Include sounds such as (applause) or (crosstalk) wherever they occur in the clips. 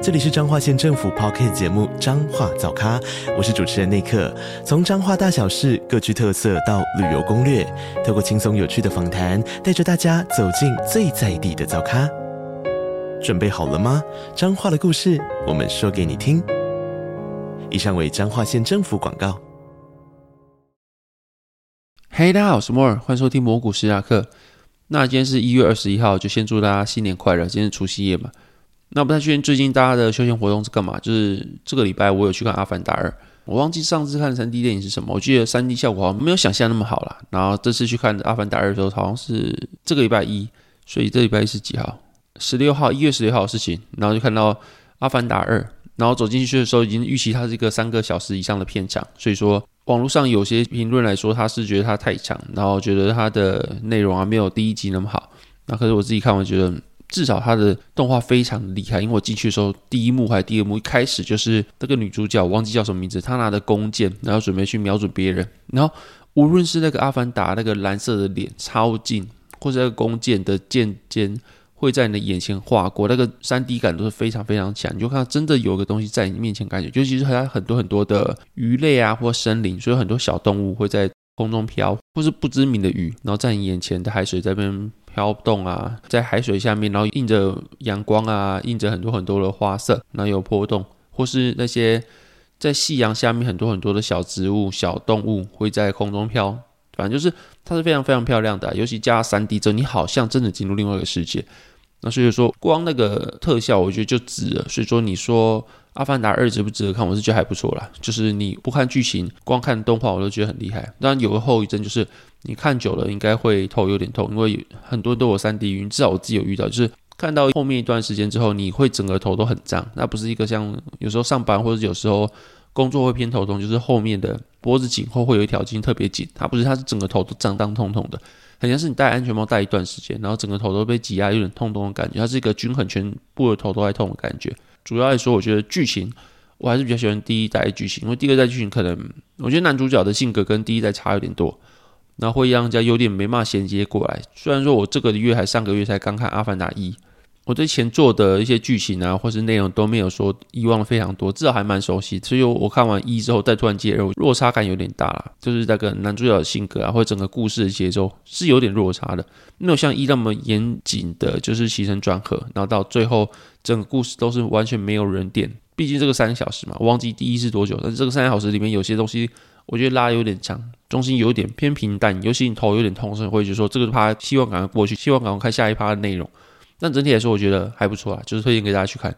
这里是彰化县政府 Podcast 节目《彰化早咖》，我是主持人内克。从彰化大小事各具特色到旅游攻略，透过轻松有趣的访谈，带着大家走进最在地的早咖。准备好了吗？彰化的故事，我们说给你听。以上为彰化县政府广告。嘿，大家好，我是摩尔，欢迎收听摩古史塔克。那今天是一月二十一号，就先祝大家新年快乐。今天是除夕夜嘛。那不太确定最近大家的休闲活动是干嘛？就是这个礼拜我有去看《阿凡达二》，我忘记上次看三 D 电影是什么，我记得三 D 效果好像没有想象那么好啦。然后这次去看《阿凡达二》的时候，好像是这个礼拜一，所以这礼拜一是几号？十六号，一月十六号的事情。然后就看到《阿凡达二》，然后走进去的时候已经预期它是一个三个小时以上的片长，所以说网络上有些评论来说他是觉得它太长，然后觉得它的内容啊没有第一集那么好。那可是我自己看，我觉得。至少它的动画非常厉害，因为我进去的时候，第一幕还是第二幕，一开始就是那个女主角，我忘记叫什么名字，她拿着弓箭，然后准备去瞄准别人，然后无论是那个阿凡达那个蓝色的脸超近，或者那个弓箭的箭尖会在你的眼前划过，那个三 D 感都是非常非常强，你就看到真的有个东西在你面前，感觉尤其是它很多很多的鱼类啊，或森林，所以很多小动物会在空中飘，或是不知名的鱼，然后在你眼前的海水在那边。飘动啊，在海水下面，然后映着阳光啊，映着很多很多的花色，然后有波动，或是那些在夕阳下面很多很多的小植物、小动物会在空中飘，反正就是它是非常非常漂亮的，尤其加 3D 之后，你好像真的进入另外一个世界。那所以说，光那个特效，我觉得就值了。所以说，你说《阿凡达二》值不值得看？我是觉得还不错啦。就是你不看剧情，光看动画，我都觉得很厉害。当然有个后遗症，就是你看久了应该会头有点痛，因为很多都有 3D 晕。至少我自己有遇到，就是看到后面一段时间之后，你会整个头都很胀。那不是一个像有时候上班或者有时候工作会偏头痛，就是后面的脖子颈后会有一条筋特别紧。它不是，它是整个头都胀胀痛痛的。很像是你戴安全帽戴一段时间，然后整个头都被挤压，有点痛痛的感觉。它是一个均衡，全部的头都在痛的感觉。主要来说，我觉得剧情我还是比较喜欢第一代剧情，因为第二代剧情可能我觉得男主角的性格跟第一代差有点多，那会让人家有点没骂衔接过来。虽然说我这个月还上个月才刚看《阿凡达一》。我对前作的一些剧情啊，或是内容都没有说遗忘的非常多，至少还蛮熟悉。所以我看完一之后，再突然接二，落差感有点大了。就是那个男主角的性格啊，或者整个故事的节奏是有点落差的，没有像一那么严谨的，就是起承转合，然后到最后整个故事都是完全没有人点。毕竟这个三小时嘛，我忘记第一是多久，但是这个三小时里面有些东西，我觉得拉有点长，中心有点偏平淡，尤其你头有点痛，所以会觉得说这个趴希望赶快过去，希望赶快看下一趴的内容。但整体来说，我觉得还不错啊，就是推荐给大家去看。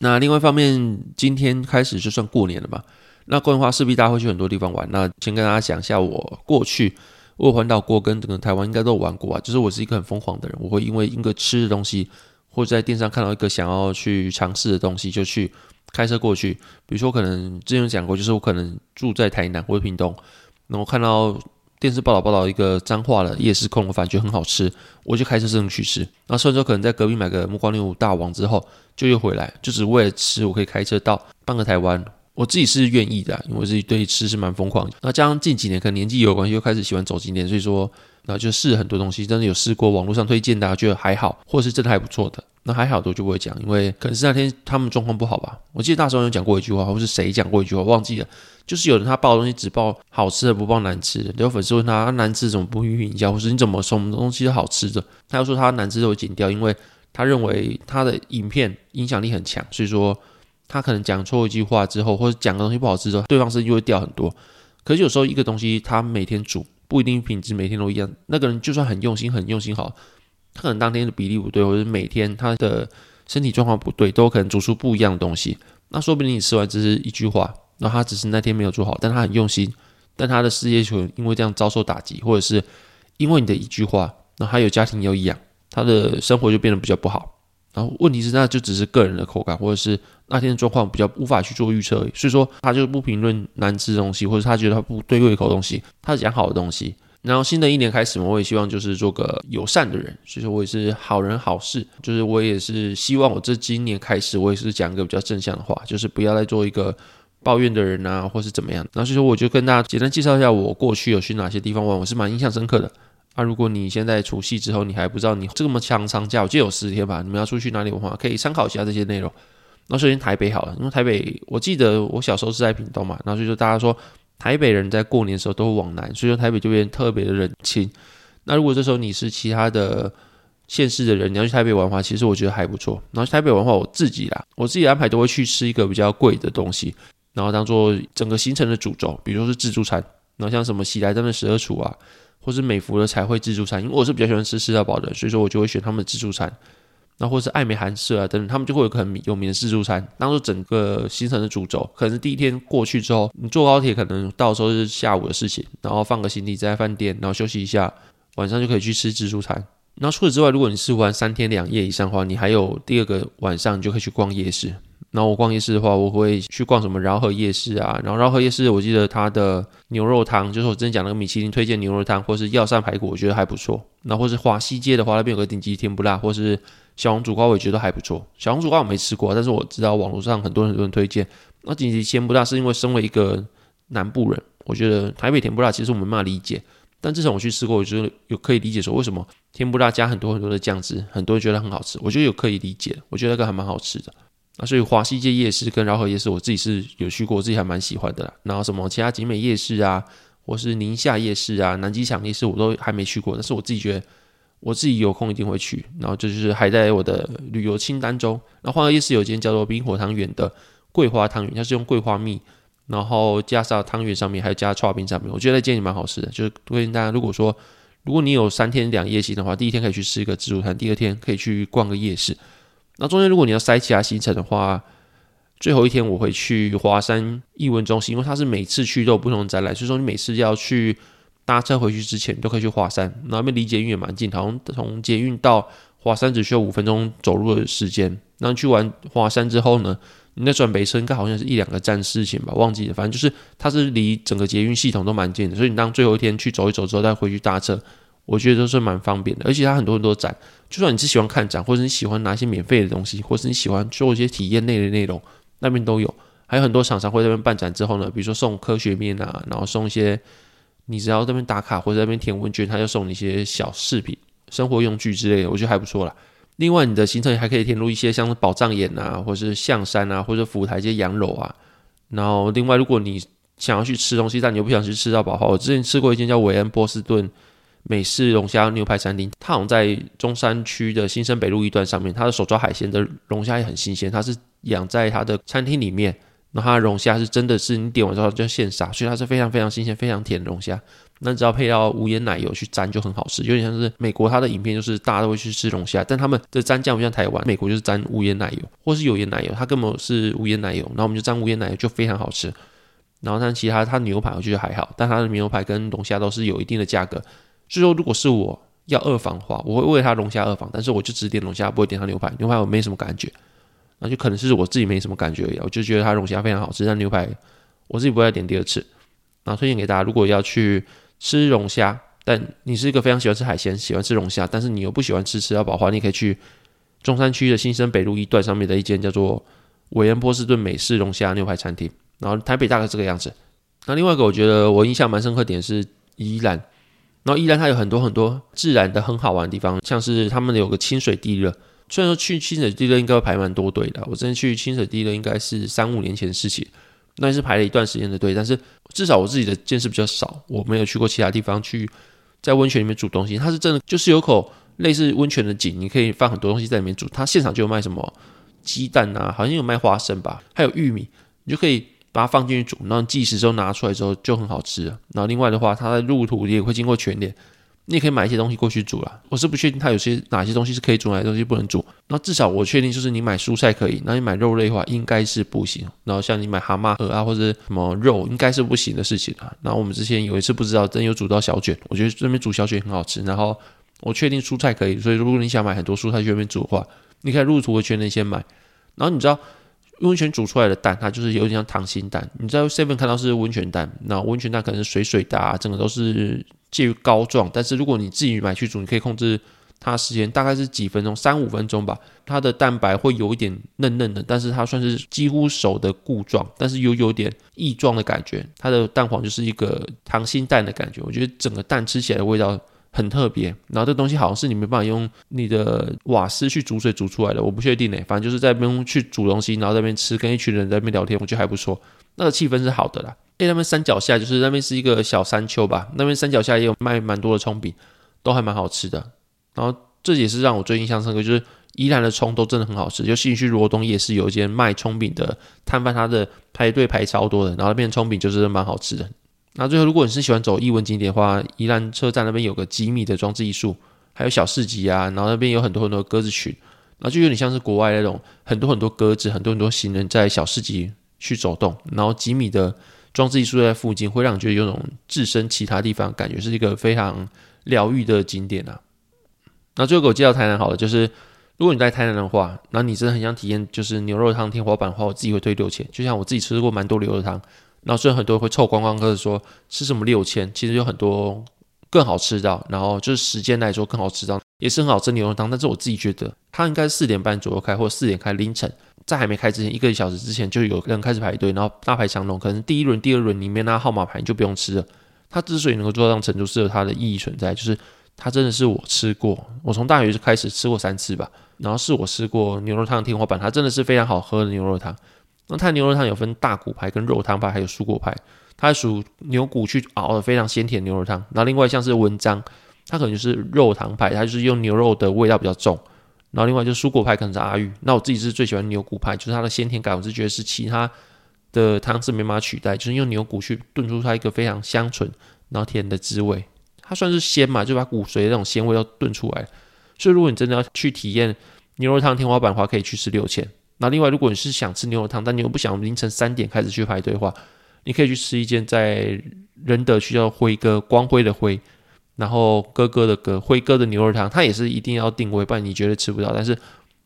那另外一方面，今天开始就算过年了嘛。那过年的话，势必大家会去很多地方玩。那先跟大家讲一下，我过去我环岛过，跟整个台湾应该都玩过啊。就是我是一个很疯狂的人，我会因为一个吃的东西，或者在电视上看到一个想要去尝试的东西，就去开车过去。比如说，可能之前有讲过，就是我可能住在台南或者屏东，然后看到。电视报道报道一个脏话的夜市控肉饭，觉很好吃，我就开车这样去吃。然后甚至可能在隔壁买个木瓜牛大王之后，就又回来，就只为了吃。我可以开车到半个台湾，我自己是愿意的，因为我自己对吃是蛮疯狂。那加上近几年可能年纪有关系，又开始喜欢走景点，所以说，然后就试很多东西，真的有试过网络上推荐的，觉得还好，或是真的还不错的。那还好的我就不会讲，因为可能是那天他们状况不好吧。我记得大时候有讲过一句话，或是谁讲过一句话，忘记了。就是有人他报的东西只报好吃的，不报难吃的。有粉丝问他，难吃怎么不予评价，或是你怎么什么东西是好吃的？他又说他难吃都会剪掉，因为他认为他的影片影响力很强，所以说他可能讲错一句话之后，或者讲个东西不好吃之后，对方声音就会掉很多。可是有时候一个东西他每天煮不一定品质每天都一样，那个人就算很用心很用心好，他可能当天的比例不对，或者每天他的。身体状况不对，都有可能煮出不一样的东西。那说不定你吃完只是一句话，那他只是那天没有做好，但他很用心，但他的事业就因为这样遭受打击，或者是因为你的一句话，那他有家庭要养，他的生活就变得比较不好。然后问题是，那就只是个人的口感，或者是 (sniffs) 那天的状况比较无法去做预测。所以说，他就不评论难吃的东西，或者他觉得他不对胃口的东西，他讲好的东西。然后新的一年开始嘛，我也希望就是做个友善的人，所以说我也是好人好事，就是我也是希望我这今年开始，我也是讲一个比较正向的话，就是不要再做一个抱怨的人啊，或是怎么样。然后所以说我就跟大家简单介绍一下我过去有去哪些地方玩，我是蛮印象深刻的。啊，如果你现在除夕之后你还不知道你这么长长假，我记得有十天吧，你们要出去哪里玩，可以参考一下这些内容。那首先台北好了，因为台北我记得我小时候是在屏东嘛，然后所以说大家说。台北人在过年的时候都会往南，所以说台北就变特别的冷清。那如果这时候你是其他的县市的人，你要去台北玩的话，其实我觉得还不错。然后去台北玩的话，我自己啦，我自己安排都会去吃一个比较贵的东西，然后当做整个行程的主轴，比如说是自助餐，然后像什么喜来登的十二厨啊，或是美福的彩绘自助餐，因为我是比较喜欢吃吃到饱的，所以说我就会选他们的自助餐。那或是爱美韩舍啊等等，他们就会有很有名的自助餐，当做整个行程的主轴。可能是第一天过去之后，你坐高铁可能到时候是下午的事情，然后放个行李在饭店，然后休息一下，晚上就可以去吃自助餐。那除此之外，如果你是玩三天两夜以上的话，你还有第二个晚上你就可以去逛夜市。然后我逛夜市的话，我会去逛什么饶河夜市啊，然后饶河夜市我记得它的牛肉汤，就是我之前讲那个米其林推荐牛肉汤，或是药膳排骨，我觉得还不错。那或是华西街的话，那边有个顶级甜不辣，或是。小红煮瓜我也觉得还不错，小红煮瓜我没吃过，但是我知道网络上很多很多人推荐。那顶级甜不辣是因为身为一个南部人，我觉得台北甜不辣其实我没办法理解，但至少我去吃过，我觉得有可以理解说为什么甜不辣加很多很多的酱汁，很多人觉得很好吃，我觉得有可以理解，我觉得那个还蛮好吃的。那所以华西街夜市跟饶河夜市我自己是有去过，我自己还蛮喜欢的啦。然后什么其他景美夜市啊，或是宁夏夜市啊、南极场夜市我都还没去过，但是我自己觉得。我自己有空一定会去，然后这就是还在我的旅游清单中。然后黄河夜市有一间叫做冰火汤圆的桂花汤圆，它是用桂花蜜，然后加上汤圆上面还有加剉冰上面，我觉得那间也蛮好吃的。就是推荐大家，如果说如果你有三天两夜行的话，第一天可以去吃一个自助餐，第二天可以去逛个夜市。那中间如果你要塞其他行程的话，最后一天我会去华山艺文中心，因为它是每次去都有不同的展览，所以说你每次要去。搭车回去之前，你都可以去华山，那边离捷运也蛮近，好像从捷运到华山只需要五分钟走路的时间。那去完华山之后呢，你再转北车，应该好像是一两个站事情吧，忘记了。反正就是它是离整个捷运系统都蛮近的，所以你当最后一天去走一走之后再回去搭车，我觉得都是蛮方便的。而且它很多很多展，就算你是喜欢看展，或者你喜欢拿一些免费的东西，或者你喜欢做一些体验类的内容，那边都有。还有很多厂商会在那边办展之后呢，比如说送科学面啊，然后送一些。你只要这边打卡或者在那边填问卷，他就送你一些小饰品、生活用具之类的，我觉得还不错啦。另外，你的行程还可以填入一些像宝藏眼啊，或是象山啊，或者府台这些洋楼啊。然后，另外，如果你想要去吃东西，但你又不想去吃到饱的话，我之前吃过一间叫韦恩波士顿美式龙虾牛排餐厅，它好像在中山区的新生北路一段上面，它的手抓海鲜的龙虾也很新鲜，它是养在它的餐厅里面。那它的龙虾是真的是你点完之后就现杀，所以它是非常非常新鲜、非常甜的龙虾。那只要配到无盐奶油去沾就很好吃，有点像是美国它的影片，就是大家都会去吃龙虾，但他们的沾酱不像台湾，美国就是沾无盐奶油或是有盐奶油，它根本是无盐奶油，然后我们就沾无盐奶油就非常好吃。然后但其他它牛排我觉得还好，但它的牛排跟龙虾都是有一定的价格。所以说如果是我要二房的话，我会为它龙虾二房，但是我就只点龙虾，不会点它牛排，牛排我没什么感觉。那就可能是我自己没什么感觉而已，我就觉得它龙虾非常好吃，但牛排我自己不会再点第二次。那推荐给大家，如果要去吃龙虾，但你是一个非常喜欢吃海鲜、喜欢吃龙虾，但是你又不喜欢吃吃到饱的话，你可以去中山区的新生北路一段上面的一间叫做韦恩波士顿美式龙虾牛排餐厅。然后台北大概这个样子。那另外一个我觉得我印象蛮深刻点是宜兰，然后宜兰它有很多很多自然的很好玩的地方，像是他们有个清水地热。虽然说去清水地热应该会排蛮多队的，我之前去清水地热应该是三五年前的事情，那也是排了一段时间的队。但是至少我自己的见识比较少，我没有去过其他地方去在温泉里面煮东西。它是真的就是有口类似温泉的井，你可以放很多东西在里面煮。它现场就有卖什么鸡蛋啊，好像有卖花生吧，还有玉米，你就可以把它放进去煮，然后计时之后拿出来之后就很好吃了。然后另外的话，它的路途也会经过全联。你也可以买一些东西过去煮啦。我是不确定它有些哪些东西是可以煮，哪些东西不能煮。那至少我确定就是你买蔬菜可以，那你买肉类的话应该是不行。然后像你买蛤蟆壳啊或者什么肉，应该是不行的事情啊。然后我们之前有一次不知道，真有煮到小卷，我觉得这边煮小卷很好吃。然后我确定蔬菜可以，所以如果你想买很多蔬菜去那边煮的话，你可以入土的全联先买。然后你知道温泉煮出来的蛋，它就是有点像溏心蛋。你在 Seven 看到是温泉蛋，那温泉蛋可能是水水的啊，整个都是介于膏状。但是如果你自己买去煮，你可以控制它时间，大概是几分钟，三五分钟吧。它的蛋白会有一点嫩嫩的，但是它算是几乎熟的固状，但是又有点液状的感觉。它的蛋黄就是一个溏心蛋的感觉，我觉得整个蛋吃起来的味道。很特别，然后这东西好像是你没办法用你的瓦斯去煮水煮出来的，我不确定呢。反正就是在那边去煮东西，然后在那边吃，跟一群人在那边聊天，我觉得还不错，那个气氛是好的啦。诶，那边山脚下就是那边是一个小山丘吧，那边山脚下也有卖蛮多的葱饼，都还蛮好吃的。然后这也是让我最印象深刻，就是宜兰的葱都真的很好吃。就信义区罗东夜市有一间卖葱饼的摊贩，他的排队排超多的，然后那边葱饼就是蛮好吃的。那最后，如果你是喜欢走艺文景点的话，宜兰车站那边有个吉米的装置艺术，还有小市集啊，然后那边有很多很多鸽子群，然后就有点像是国外那种很多很多鸽子，很多很多行人在小市集去走动，然后吉米的装置艺术在附近，会让你觉得有种置身其他地方感觉，是一个非常疗愈的景点啊。那最后给我介绍台南好了，就是如果你在台南的话，那你真的很想体验就是牛肉汤天花板的话，我自己会推六千，就像我自己吃过蛮多牛肉汤。然后虽然很多人会凑观光客说吃什么六千，其实有很多更好吃的。然后就是时间来说更好吃到，也是很好吃牛肉汤。但是我自己觉得，它应该是四点半左右开，或四点开凌晨，在还没开之前一个小时之前就有人开始排队，然后大排长龙。可能第一轮、第二轮里面那号码牌你就不用吃了。它之所以能够做到这样程度，是有它的意义存在，就是它真的是我吃过，我从大学就开始吃过三次吧。然后是我吃过牛肉汤的天花板，它真的是非常好喝的牛肉汤。那它牛肉汤有分大骨派、跟肉汤派，还有蔬果派。它属牛骨去熬的非常鲜甜牛肉汤。然后另外像是文章，它可能就是肉汤派，它就是用牛肉的味道比较重。然后另外就是蔬果派，可能是阿玉。那我自己是最喜欢牛骨派，就是它的鲜甜感，我是觉得是其他的汤是没办法取代，就是用牛骨去炖出它一个非常香醇然后甜的滋味。它算是鲜嘛，就把骨髓的那种鲜味都炖出来。所以如果你真的要去体验牛肉汤天花板的话，可以去吃六千。那另外，如果你是想吃牛肉汤，但你又不想凌晨三点开始去排队的话，你可以去吃一间在仁德区叫辉哥，光辉的辉，然后哥哥的哥，辉哥的牛肉汤，它也是一定要定位，不然你绝对吃不到。但是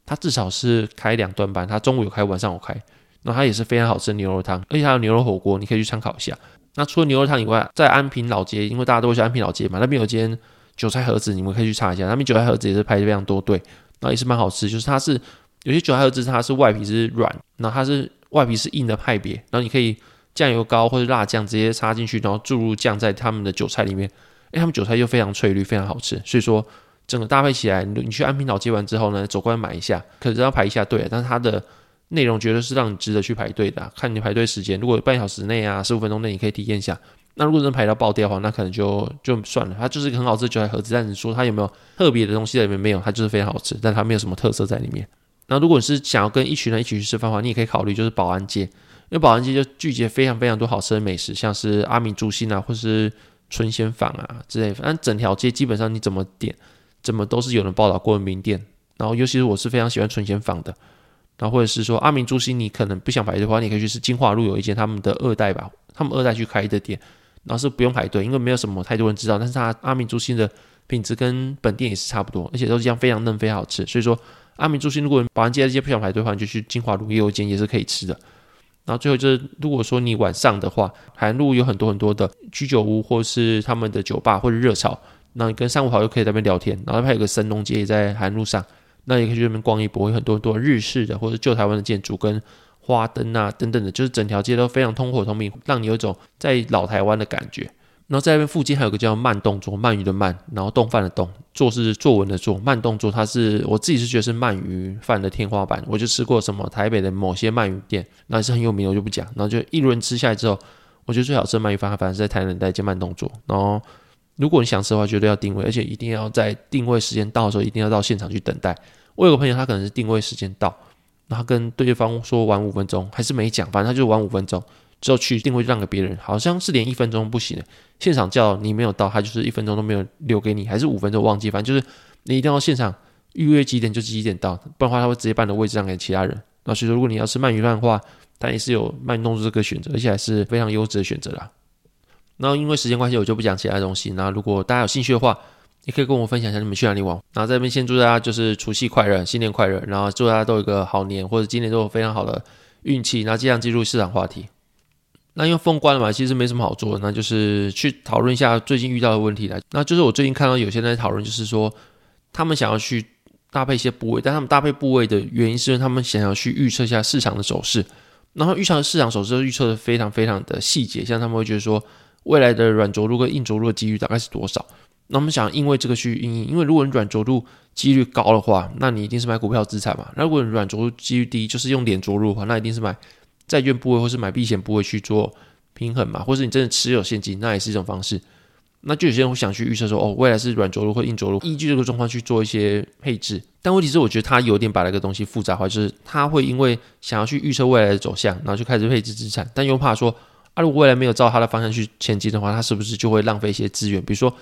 它至少是开两段班，它中午有开，晚上有开。那它也是非常好吃的牛肉汤，而且还有牛肉火锅，你可以去参考一下。那除了牛肉汤以外，在安平老街，因为大家都会去安平老街嘛，那边有间韭菜盒子，你们可以去查一下，那边韭菜盒子也是排的非常多队，然后也是蛮好吃，就是它是。有些韭菜盒子它是外皮是软，然后它是外皮是硬的派别，然后你可以酱油膏或者辣酱直接插进去，然后注入酱在他们的韭菜里面，哎，他们韭菜又非常翠绿，非常好吃，所以说整个搭配起来，你去安平岛接完之后呢，走过来买一下，可是要排一下队，但是它的内容绝对是让你值得去排队的，看你排队时间，如果半小时内啊，十五分钟内你可以体验一下，那如果能排到爆掉的话，那可能就就算了，它就是一个很好吃的韭菜盒子，但你说它有没有特别的东西在里面？没有，它就是非常好吃，但它没有什么特色在里面。那如果是想要跟一群人一起去吃饭的话，你也可以考虑就是保安街，因为保安街就聚集非常非常多好吃的美食，像是阿明猪心啊，或是春鲜坊啊之类的。但整条街基本上你怎么点，怎么都是有人报道过的名店。然后尤其是我是非常喜欢春鲜坊的，然后或者是说阿明猪心，你可能不想排队的话，你可以去吃金华路有一间他们的二代吧，他们二代去开的店，然后是不用排队，因为没有什么太多人知道，但是他阿明猪心的品质跟本店也是差不多，而且都是一样非常嫩非常好吃，所以说。阿明中心，如果保安街这些不想排队的话，你就去金华路也有一间也是可以吃的。然后最后就是，如果说你晚上的话，海南路有很多很多的居酒屋，或是他们的酒吧或者热炒，那你跟三五好友可以在那边聊天。然后还有个神农街也在海南路上，那也可以去那边逛一波，有很多很多日式的或者旧台湾的建筑跟花灯啊等等的，就是整条街都非常通火通明，让你有一种在老台湾的感觉。然后在那边附近还有个叫慢动作，鳗鱼的鳗，然后丼饭的动，作是作文的作，慢动作，它是我自己是觉得是鳗鱼饭的天花板。我就吃过什么台北的某些鳗鱼店，那也是很有名，我就不讲。然后就一轮吃下来之后，我觉得最好吃的鳗鱼饭，反正是在台南那间慢动作。然后如果你想吃的话，绝对要定位，而且一定要在定位时间到的时候，一定要到现场去等待。我有个朋友，他可能是定位时间到，然后跟对方说晚五分钟，还是没讲，反正他就晚五分钟。之后去定位让给别人，好像是连一分钟不行的。现场叫你没有到，他就是一分钟都没有留给你，还是五分钟忘记，反正就是你一定要现场预约几点就几点到，不然的话他会直接把你的位置让给其他人。那所以说，如果你要吃鳗鱼饭的话，它也是有慢动作这个选择，而且还是非常优质的选择啦。然后因为时间关系，我就不讲其他东西。那如果大家有兴趣的话，也可以跟我分享一下你们去哪里玩。然后在这边先祝大家就是除夕快乐，新年快乐，然后祝大家都有一个好年，或者今年都有非常好的。运气，然后尽量进入市场话题。那因为封关了嘛，其实没什么好做的，那就是去讨论一下最近遇到的问题来。那就是我最近看到有些人在讨论，就是说他们想要去搭配一些部位，但他们搭配部位的原因是因为他们想要去预测一下市场的走势。然后预测市场走势预测的非常非常的细节，像他们会觉得说未来的软着陆跟硬着陆的几率大概是多少？那我们想因为这个去因应，因为如果你软着陆几率高的话，那你一定是买股票资产嘛。那如果你软着陆几率低，就是用脸着陆的话，那一定是买。债券部位或是买避险部位去做平衡嘛，或是你真的持有现金，那也是一种方式。那就有些人会想去预测说，哦，未来是软着陆或硬着陆，依据这个状况去做一些配置。但问题是，我觉得他有点把那个东西复杂化，就是他会因为想要去预测未来的走向，然后就开始配置资产，但又怕说，啊，如果未来没有照他的方向去前进的话，他是不是就会浪费一些资源？比如说。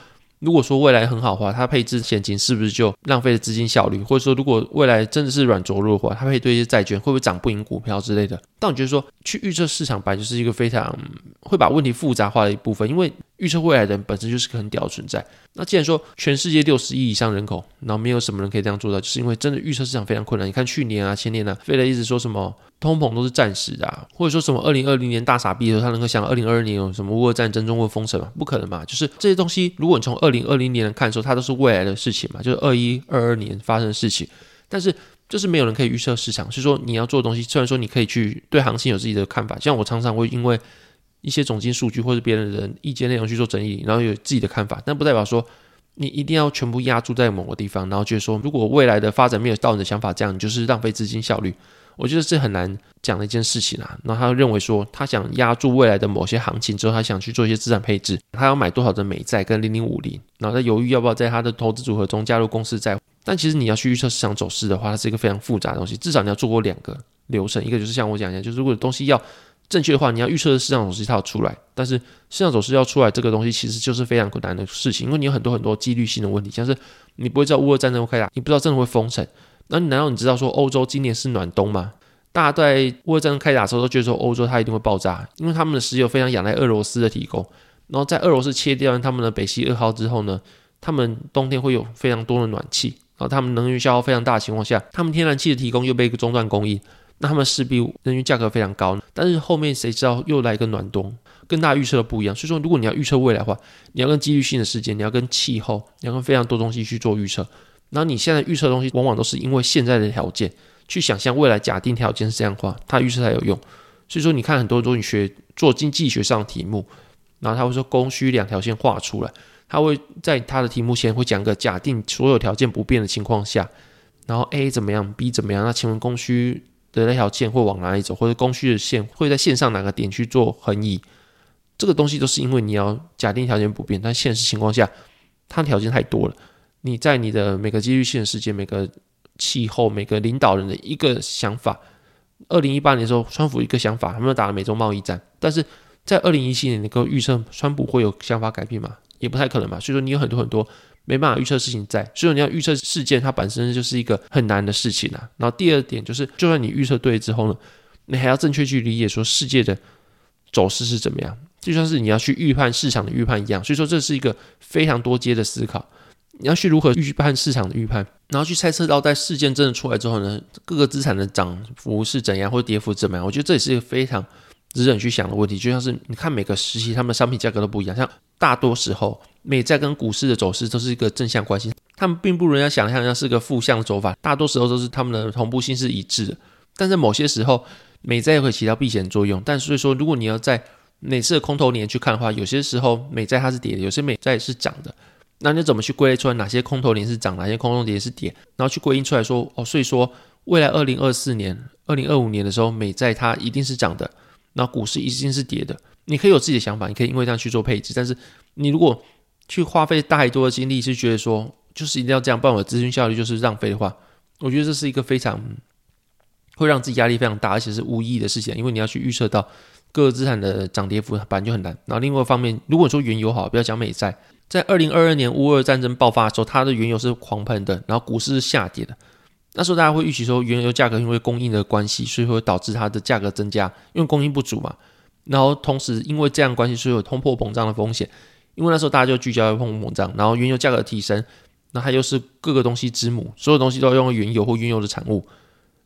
如果说未来很好的话，它配置现金是不是就浪费了资金效率？或者说，如果未来真的是软着陆的话，它配对一些债券会不会涨不赢股票之类的？但我觉得说去预测市场本来就是一个非常会把问题复杂化的一部分，因为预测未来的人本身就是个很屌的存在。那既然说全世界六十亿以上人口，然后没有什么人可以这样做到，就是因为真的预测市场非常困难。你看去年啊、前年啊，费雷一直说什么。通膨都是暂时的，啊，或者说什么二零二零年大傻逼的时候，他能够想二零二二年有什么乌俄战争、中国封城吗？不可能嘛！就是这些东西，如果你从二零二零年来看的时候，它都是未来的事情嘛，就是二一二二年发生的事情。但是就是没有人可以预测市场，所以说你要做的东西，虽然说你可以去对行情有自己的看法，像我常常会因为一些总经数据或者别人的意见内容去做整理，然后有自己的看法，但不代表说你一定要全部压注在某个地方，然后就是说如果未来的发展没有到你的想法，这样你就是浪费资金效率。我觉得是很难讲的一件事情啊。然后他认为说，他想压住未来的某些行情之后，他想去做一些资产配置，他要买多少的美债跟零零五零，然后他犹豫要不要在他的投资组合中加入公司债。但其实你要去预测市场走势的话，它是一个非常复杂的东西。至少你要做过两个流程，一个就是像我讲一样，就是如果东西要正确的话，你要预测的市场走势它要出来。但是市场走势要出来这个东西，其实就是非常困难的事情，因为你有很多很多几率性的问题，像是你不会知道乌俄战争会开打，你不知道真的会封城。那你难道你知道说欧洲今年是暖冬吗？大家在乌俄战争开打的时候都觉得说欧洲它一定会爆炸，因为他们的石油非常仰赖俄罗斯的提供。然后在俄罗斯切掉他们的北溪二号之后呢，他们冬天会有非常多的暖气，然后他们能源消耗非常大的情况下，他们天然气的提供又被中断供应，那他们势必能源价格非常高。但是后面谁知道又来一个暖冬，跟大家预测的不一样。所以说，如果你要预测未来的话，你要跟几率性的事件，你要跟气候，你要跟非常多东西去做预测。然后你现在预测的东西，往往都是因为现在的条件去想象未来假定条件是这样的话，它预测才有用。所以说，你看很多东西学做经济学上的题目，然后他会说供需两条线画出来，他会在他的题目前会讲个假定所有条件不变的情况下，然后 A 怎么样，B 怎么样？那请问供需的那条线会往哪里走，或者供需的线会在线上哪个点去做横移？这个东西都是因为你要假定条件不变，但现实情况下，它条件太多了。你在你的每个几率性的世界，每个气候，每个领导人的一个想法。二零一八年的时候，川普一个想法，他们打了美中贸易战。但是在二零一七年，你能够预测川普会有想法改变吗？也不太可能吧。所以说，你有很多很多没办法预测事情在。所以，你要预测事件，它本身就是一个很难的事情啊。然后第二点就是，就算你预测对之后呢，你还要正确去理解说世界的走势是怎么样，就像是你要去预判市场的预判一样。所以说，这是一个非常多阶的思考。你要去如何预判市场的预判，然后去猜测到在事件真的出来之后呢，各个资产的涨幅是怎样，或者跌幅怎么样？我觉得这也是一个非常值得你去想的问题。就像是你看每个时期，他们的商品价格都不一样，像大多时候美债跟股市的走势都是一个正向关系，他们并不如人家想象像是个负向的走法。大多时候都是他们的同步性是一致的，但在某些时候，美债会起到避险作用。但所以说，如果你要在每次的空头年去看的话，有些时候美债它是跌的，有些美债是涨的。那你怎么去归类出来哪些空头年是涨，哪些空头年是跌？然后去归因出来说，哦，所以说未来二零二四年、二零二五年的时候，美债它一定是涨的，那股市一定是跌的。你可以有自己的想法，你可以因为这样去做配置。但是你如果去花费太多的精力，是觉得说就是一定要这样，不然我的资金效率就是浪费的话，我觉得这是一个非常会让自己压力非常大，而且是无意义的事情。因为你要去预测到各个资产的涨跌幅，本来就很难。然后另外一方面，如果说原油好，不要讲美债。在二零二二年乌俄战争爆发的时候，它的原油是狂喷的，然后股市是下跌的。那时候大家会预期说，原油价格因为供应的关系，所以会导致它的价格增加，因为供应不足嘛。然后同时因为这样关系，所以有通货膨胀的风险。因为那时候大家就聚焦于通货膨胀，然后原油价格提升，那它又是各个东西之母，所有东西都要用原油或原油的产物，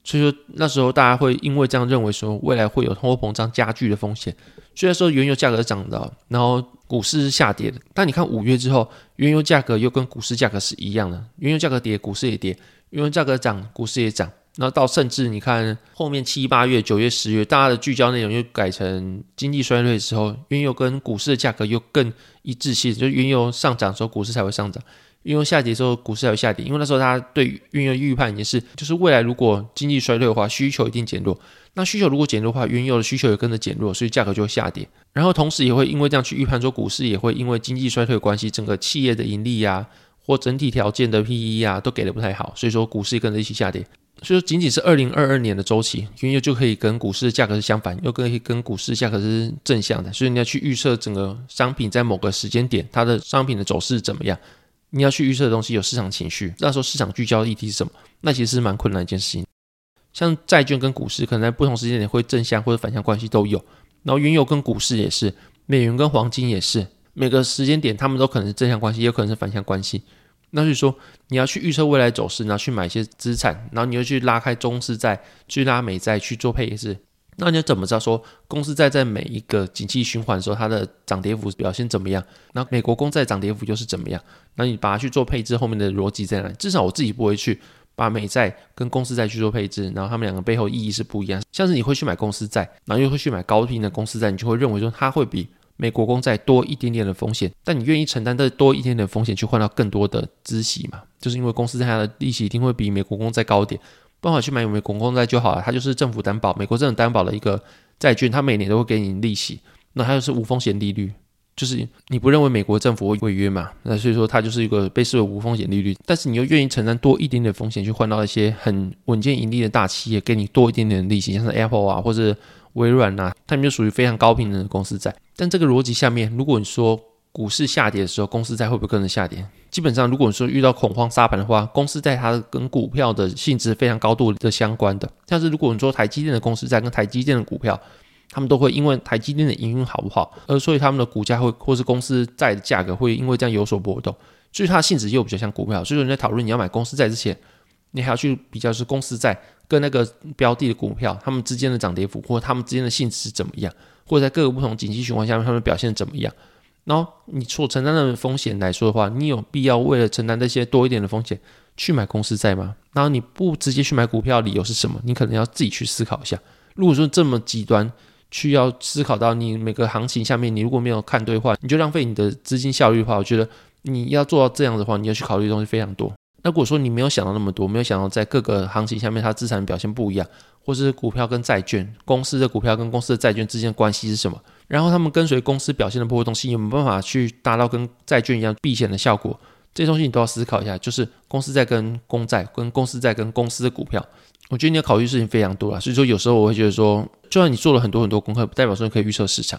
所以说那时候大家会因为这样认为说未来会有通货膨胀加剧的风险。虽然说原油价格涨的，然后股市是下跌的，但你看五月之后，原油价格又跟股市价格是一样的，原油价格跌，股市也跌；原油价格涨，股市也涨。那到甚至你看后面七八月、九月、十月，大家的聚焦内容又改成经济衰退的时候，原油跟股市的价格又更一致性，就原油上涨的时候，股市才会上涨。原油下跌之后，股市才会下跌，因为那时候大家对原油预判也是，就是未来如果经济衰退的话，需求一定减弱。那需求如果减弱的话，原油的需求也跟着减弱，所以价格就会下跌。然后同时也会因为这样去预判说，股市也会因为经济衰退的关系，整个企业的盈利呀、或整体条件的 PE 啊，都给的不太好，所以说股市跟着一起下跌。所以说，仅仅是二零二二年的周期，原油就可以跟股市的价格是相反，又可以跟股市价格是正向的。所以你要去预测整个商品在某个时间点它的商品的走势怎么样。你要去预测的东西有市场情绪，那时候市场聚焦的议题是什么？那其实是蛮困难一件事情。像债券跟股市，可能在不同时间点会正向或者反向关系都有。然后原油跟股市也是，美元跟黄金也是，每个时间点他们都可能是正向关系，也有可能是反向关系。那就是说，你要去预测未来走势，然后去买一些资产，然后你又去拉开公司债，去拉美债去做配置。那你要怎么知道说公司债在每一个景气循环的时候，它的涨跌幅表现怎么样？那美国公债涨跌幅又是怎么样？那你把它去做配置，后面的逻辑在哪里？至少我自己不会去把美债跟公司债去做配置，然后他们两个背后意义是不一样。像是你会去买公司债，然后又会去买高频的公司债，你就会认为说它会比美国公债多一点点的风险，但你愿意承担这多一点点的风险去换到更多的孳息嘛？就是因为公司债它的利息一定会比美国公债高一点。办法去买美国公债就好了，它就是政府担保，美国政府担保的一个债券，它每年都会给你利息，那它就是无风险利率，就是你不认为美国政府会违约嘛？那所以说它就是一个被视为无风险利率，但是你又愿意承担多一点点风险去换到一些很稳健盈利的大企业，给你多一点点的利息，像是 Apple 啊或者微软啊，它们就属于非常高频的公司债。但这个逻辑下面，如果你说股市下跌的时候，公司债会不会跟着下跌？基本上，如果你说遇到恐慌杀盘的话，公司债它跟股票的性质非常高度的相关的。像是如果你说台积电的公司债跟台积电的股票，他们都会因为台积电的营运好不好，而所以他们的股价会或是公司债的价格会因为这样有所波动。所以它的性质又比较像股票。所以说你在讨论你要买公司债之前，你还要去比较是公司债跟那个标的的股票，他们之间的涨跌幅，或者他们之间的性质是怎么样，或者在各个不同景气循环下面，他们表现怎么样。然后你所承担的风险来说的话，你有必要为了承担这些多一点的风险去买公司债吗？然后你不直接去买股票，理由是什么？你可能要自己去思考一下。如果说这么极端，去要思考到你每个行情下面，你如果没有看对的话，你就浪费你的资金效率的话，我觉得你要做到这样的话，你要去考虑的东西非常多。那如果说你没有想到那么多，没有想到在各个行情下面它资产表现不一样，或是股票跟债券，公司的股票跟公司的债券之间的关系是什么？然后他们跟随公司表现的波动性有没有办法去达到跟债券一样避险的效果？这些东西你都要思考一下。就是公司债跟公债，跟公司债跟公司的股票，我觉得你要考虑的事情非常多啊。所以说有时候我会觉得说，就算你做了很多很多功课，不代表说你可以预测市场。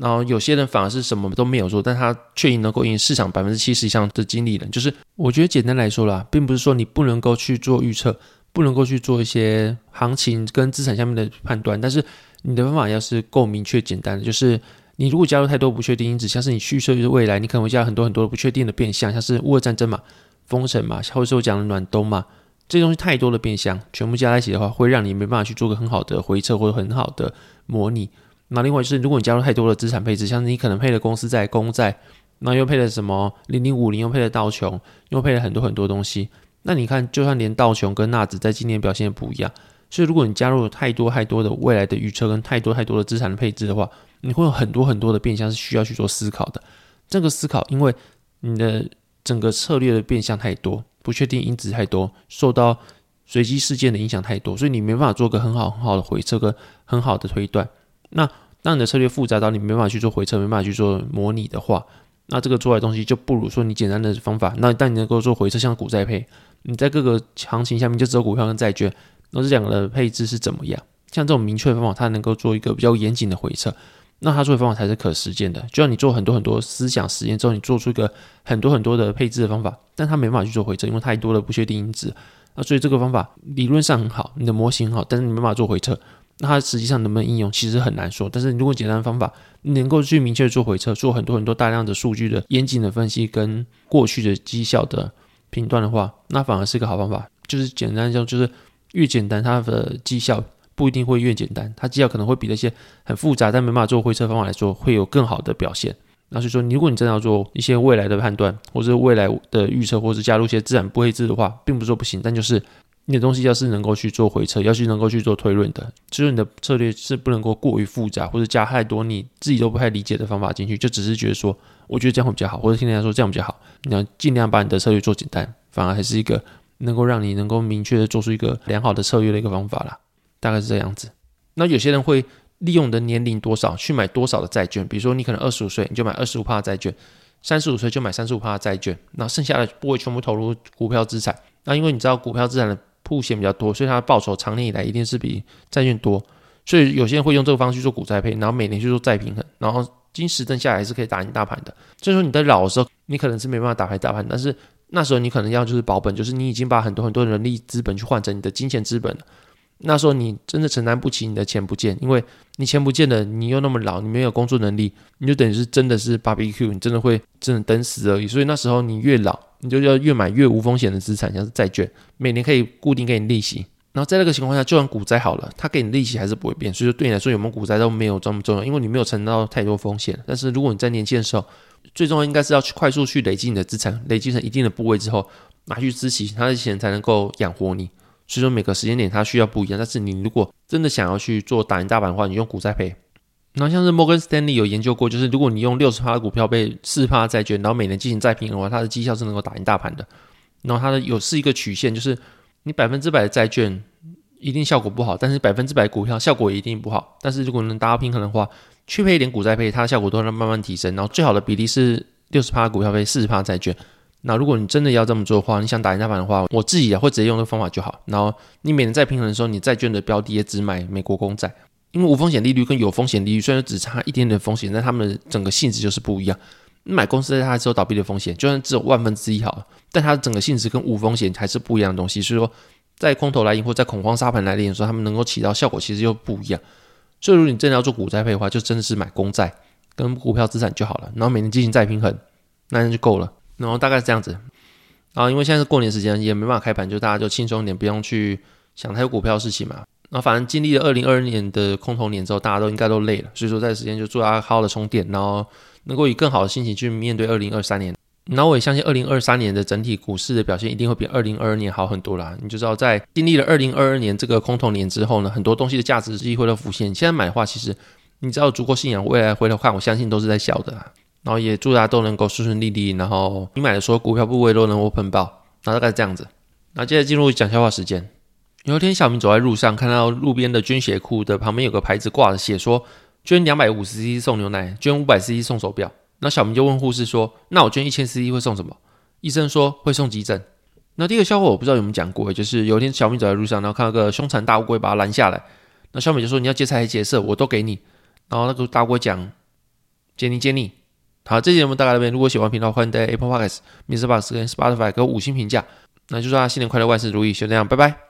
然后有些人反而是什么都没有做，但他却已能够赢市场百分之七十以上的经理人。就是我觉得简单来说啦，并不是说你不能够去做预测，不能够去做一些行情跟资产下面的判断，但是。你的方法要是够明确简单的，就是你如果加入太多不确定因子，像是你预测未来，你可能会加很多很多不确定的变相，像是乌俄战争嘛、封城嘛，或者是我讲的暖冬嘛，这些东西太多的变相，全部加在一起的话，会让你没办法去做个很好的回测或者很好的模拟。那另外就是，如果你加入太多的资产配置，像你可能配了公司债、公债，那又配了什么零零五零，又配了道琼，又配了很多很多东西，那你看，就算连道琼跟纳指在今年表现也不一样。所以，如果你加入了太多太多的未来的预测跟太多太多的资产的配置的话，你会有很多很多的变相是需要去做思考的。这个思考，因为你的整个策略的变相太多，不确定因子太多，受到随机事件的影响太多，所以你没办法做个很好很好的回测跟很好的推断。那当你的策略复杂到你没办法去做回测，没办法去做模拟的话，那这个做来的东西就不如说你简单的方法。那但你能够做回测，像股债配，你在各个行情下面就只有股票跟债券。那这两个的配置是怎么样？像这种明确的方法，它能够做一个比较严谨的回测，那它做的方法才是可实践的。就像你做很多很多思想实验之后，你做出一个很多很多的配置的方法，但它没办法去做回测，因为太多的不确定因子。那所以这个方法理论上很好，你的模型很好，但是你没办法做回测。那它实际上能不能应用，其实很难说。但是如果简单的方法，能够去明确做回测，做很多很多大量的数据的严谨的分析跟过去的绩效的评断的话，那反而是一个好方法。就是简单讲，就是。越简单，它的绩效不一定会越简单，它绩效可能会比那些很复杂但没办法做回测方法来说，会有更好的表现。那所以说，如果你真的要做一些未来的判断，或者未来的预测，或者加入一些自然不配置的话，并不是说不行，但就是你的东西要是能够去做回撤，要是能够去做推论的，就是你的策略是不能够过于复杂，或者加太多你自己都不太理解的方法进去，就只是觉得说，我觉得这样会比较好，或者听人家说这样比较好，你要尽量把你的策略做简单，反而还是一个能够让你能够明确的做出一个良好的策略的一个方法啦，大概是这样子。那有些人会。利用你的年龄多少去买多少的债券？比如说，你可能二十五岁，你就买二十五趴的债券；三十五岁就买三十五趴的债券。那剩下的部位全部投入股票资产。那因为你知道股票资产的风险比较多，所以它的报酬长年以来一定是比债券多。所以有些人会用这个方式去做股债配，然后每年去做再平衡，然后经时证下来是可以打赢大盘的。所以说你在老的时候，你可能是没办法打牌大盘，但是那时候你可能要就是保本，就是你已经把很多很多人力资本去换成你的金钱资本了。那时候你真的承担不起你的钱不见，因为你钱不见了，你又那么老，你没有工作能力，你就等于是真的是 BBQ，你真的会真的等死而已。所以那时候你越老，你就要越买越无风险的资产，像是债券，每年可以固定给你利息。然后在那个情况下，就算股灾好了，它给你利息还是不会变。所以说对你来说有没有股灾都没有这么重要，因为你没有承担到太多风险。但是如果你在年轻的时候，最重要应该是要去快速去累积你的资产，累积成一定的部位之后，拿去支息，他的钱才能够养活你。所以说每个时间点它需要不一样，但是你如果真的想要去做打赢大盘的话，你用股债配。然后像是摩根斯丹利有研究过，就是如果你用六十趴的股票配四趴债券，然后每年进行再平衡的话，它的绩效是能够打赢大盘的。然后它的有是一个曲线，就是你百分之百的债券一定效果不好，但是百分之百股票效果也一定不好。但是如果能达到平衡的话，去配一点股债配，它的效果都能慢慢提升。然后最好的比例是六十趴股票配四十趴债券。那如果你真的要这么做的话，你想打赢大盘的话，我自己也会直接用这个方法就好。然后你每年在平衡的时候，你债券的标的也只买美国公债，因为无风险利率跟有风险利率虽然只差一点点风险，但它们整个性质就是不一样。你买公司它还是有倒闭的风险，就算只有万分之一好了，但它的整个性质跟无风险还是不一样的东西。所以说，在空头来临或在恐慌沙盘来临的时候，它们能够起到效果其实又不一样。所以如果你真的要做股债配的话，就真的是买公债跟股票资产就好了，然后每年进行再平衡，那样就够了。然后大概是这样子，然后因为现在是过年时间，也没办法开盘，就大家就轻松一点，不用去想太多股票事情嘛。然后反正经历了二零二二年的空头年之后，大家都应该都累了，所以说在这时间就祝大家好好的充电，然后能够以更好的心情去面对二零二三年。然后我也相信二零二三年的整体股市的表现一定会比二零二二年好很多啦。你就知道在经历了二零二二年这个空头年之后呢，很多东西的价值机会都浮现。现在买的话，其实你只要有足够信仰，未来回头看，我相信都是在小的啦。然后也祝大家都能够顺顺利利，然后你买的所有股票部位都能够喷爆，然后大概是这样子。那接着进入讲笑话时间。有一天，小明走在路上，看到路边的捐血库的旁边有个牌子挂着，写说捐两百五十 cc 送牛奶，捐五百 cc 送手表。那小明就问护士说：“那我捐一千 cc 会送什么？”医生说：“会送急诊。”那第一个笑话我不知道有没有讲过，就是有一天小明走在路上，然后看到个凶残大乌龟，把他拦下来。那小美就说：“你要劫财还是劫色，我都给你。”然后那个大乌龟讲：“接你接你。”好，这期节目大概这边。如果喜欢频道，欢迎在 Apple Podcasts、Mr. Box 跟 Spotify 给我五星评价。那就祝大家新年快乐，万事如意。就这样，拜拜。